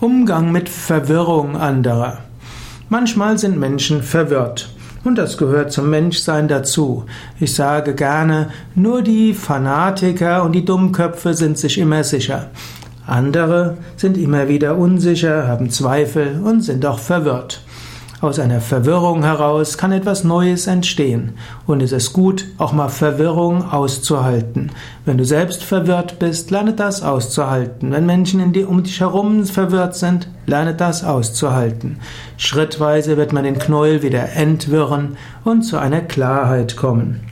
Umgang mit Verwirrung anderer. Manchmal sind Menschen verwirrt. Und das gehört zum Menschsein dazu. Ich sage gerne, nur die Fanatiker und die Dummköpfe sind sich immer sicher. Andere sind immer wieder unsicher, haben Zweifel und sind auch verwirrt. Aus einer Verwirrung heraus kann etwas Neues entstehen. Und es ist gut, auch mal Verwirrung auszuhalten. Wenn du selbst verwirrt bist, lerne das auszuhalten. Wenn Menschen in die, um dich herum verwirrt sind, lerne das auszuhalten. Schrittweise wird man den Knäuel wieder entwirren und zu einer Klarheit kommen.